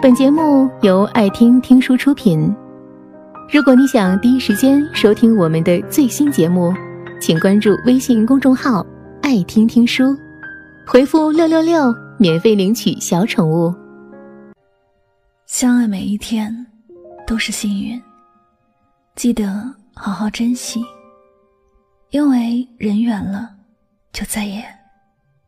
本节目由爱听听书出品。如果你想第一时间收听我们的最新节目，请关注微信公众号“爱听听书”，回复“六六六”免费领取小宠物。相爱每一天都是幸运，记得好好珍惜，因为人远了，就再也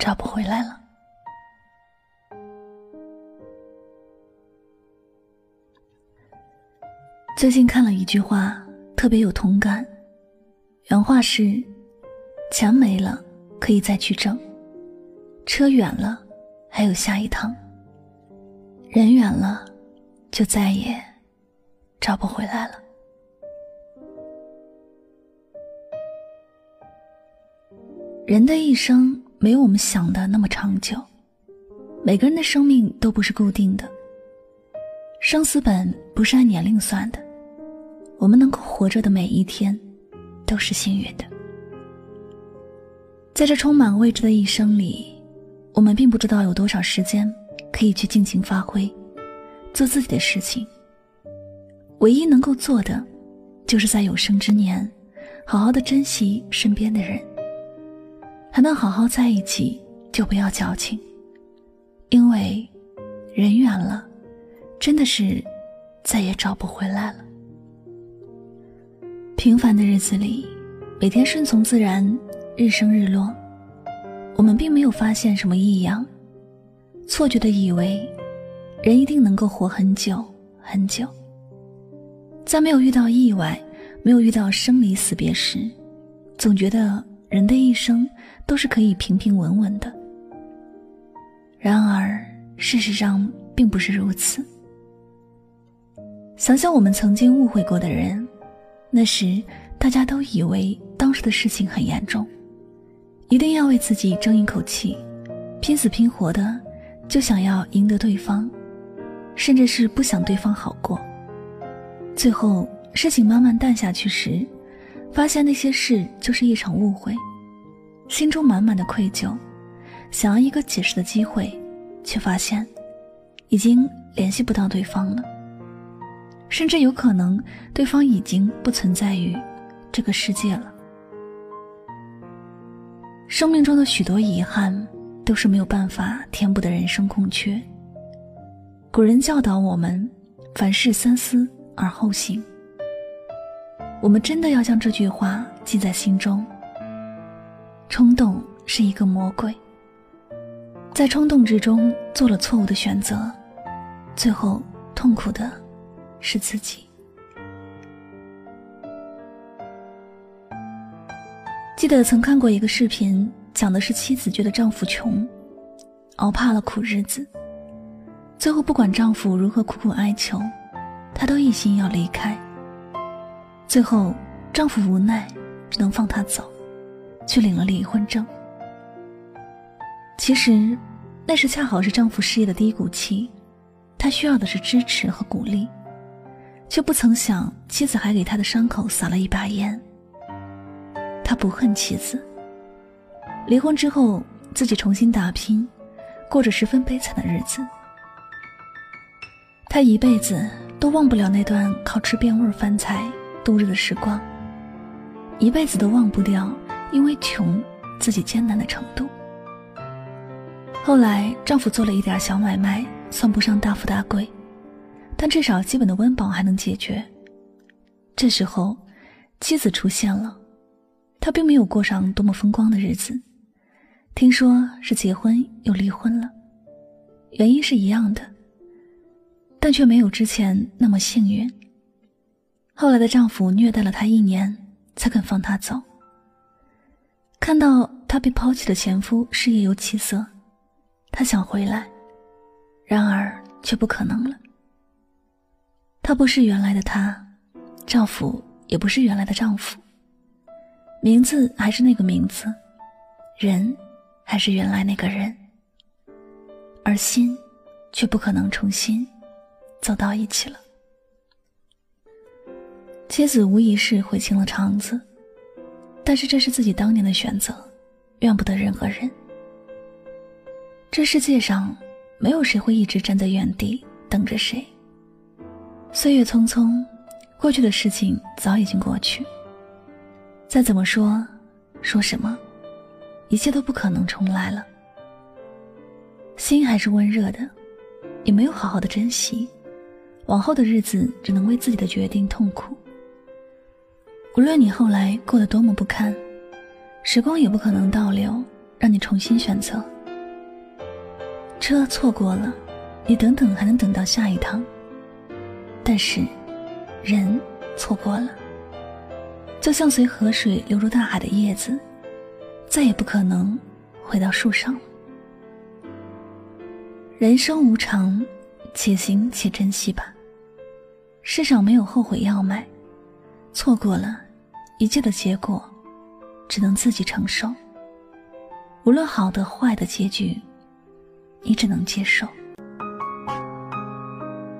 找不回来了。最近看了一句话，特别有同感。原话是：“钱没了可以再去挣，车远了还有下一趟，人远了就再也找不回来了。”人的一生没有我们想的那么长久，每个人的生命都不是固定的，生死本不是按年龄算的。我们能够活着的每一天，都是幸运的。在这充满未知的一生里，我们并不知道有多少时间可以去尽情发挥，做自己的事情。唯一能够做的，就是在有生之年，好好的珍惜身边的人。还能好好在一起，就不要矫情，因为人远了，真的是再也找不回来了。平凡的日子里，每天顺从自然，日升日落，我们并没有发现什么异样，错觉的以为人一定能够活很久很久。在没有遇到意外，没有遇到生离死别时，总觉得人的一生都是可以平平稳稳的。然而，事实上并不是如此。想想我们曾经误会过的人。那时，大家都以为当时的事情很严重，一定要为自己争一口气，拼死拼活的就想要赢得对方，甚至是不想对方好过。最后，事情慢慢淡下去时，发现那些事就是一场误会，心中满满的愧疚，想要一个解释的机会，却发现已经联系不到对方了。甚至有可能，对方已经不存在于这个世界了。生命中的许多遗憾，都是没有办法填补的人生空缺。古人教导我们：凡事三思而后行。我们真的要将这句话记在心中。冲动是一个魔鬼，在冲动之中做了错误的选择，最后痛苦的。是自己。记得曾看过一个视频，讲的是妻子觉得丈夫穷，熬怕了苦日子，最后不管丈夫如何苦苦哀求，她都一心要离开。最后丈夫无奈，只能放她走，去领了离婚证。其实，那时恰好是丈夫事业的低谷期，他需要的是支持和鼓励。却不曾想，妻子还给他的伤口撒了一把盐。他不恨妻子。离婚之后，自己重新打拼，过着十分悲惨的日子。他一辈子都忘不了那段靠吃变味儿饭菜度日的时光，一辈子都忘不掉因为穷自己艰难的程度。后来，丈夫做了一点小买卖，算不上大富大贵。但至少基本的温饱还能解决。这时候，妻子出现了，他并没有过上多么风光的日子，听说是结婚又离婚了，原因是一样的，但却没有之前那么幸运。后来的丈夫虐待了她一年，才肯放她走。看到她被抛弃的前夫事业有起色，她想回来，然而却不可能了。他不是原来的他，丈夫也不是原来的丈夫。名字还是那个名字，人还是原来那个人，而心却不可能重新走到一起了。妻子无疑是悔青了肠子，但是这是自己当年的选择，怨不得任何人。这世界上没有谁会一直站在原地。等着谁。岁月匆匆，过去的事情早已经过去。再怎么说，说什么，一切都不可能重来了。心还是温热的，也没有好好的珍惜，往后的日子只能为自己的决定痛苦。无论你后来过得多么不堪，时光也不可能倒流，让你重新选择。车错过了，你等等还能等到下一趟。但是，人错过了，就像随河水流入大海的叶子，再也不可能回到树上。人生无常，且行且珍惜吧。世上没有后悔药买，错过了，一切的结果，只能自己承受。无论好的坏的结局。你只能接受。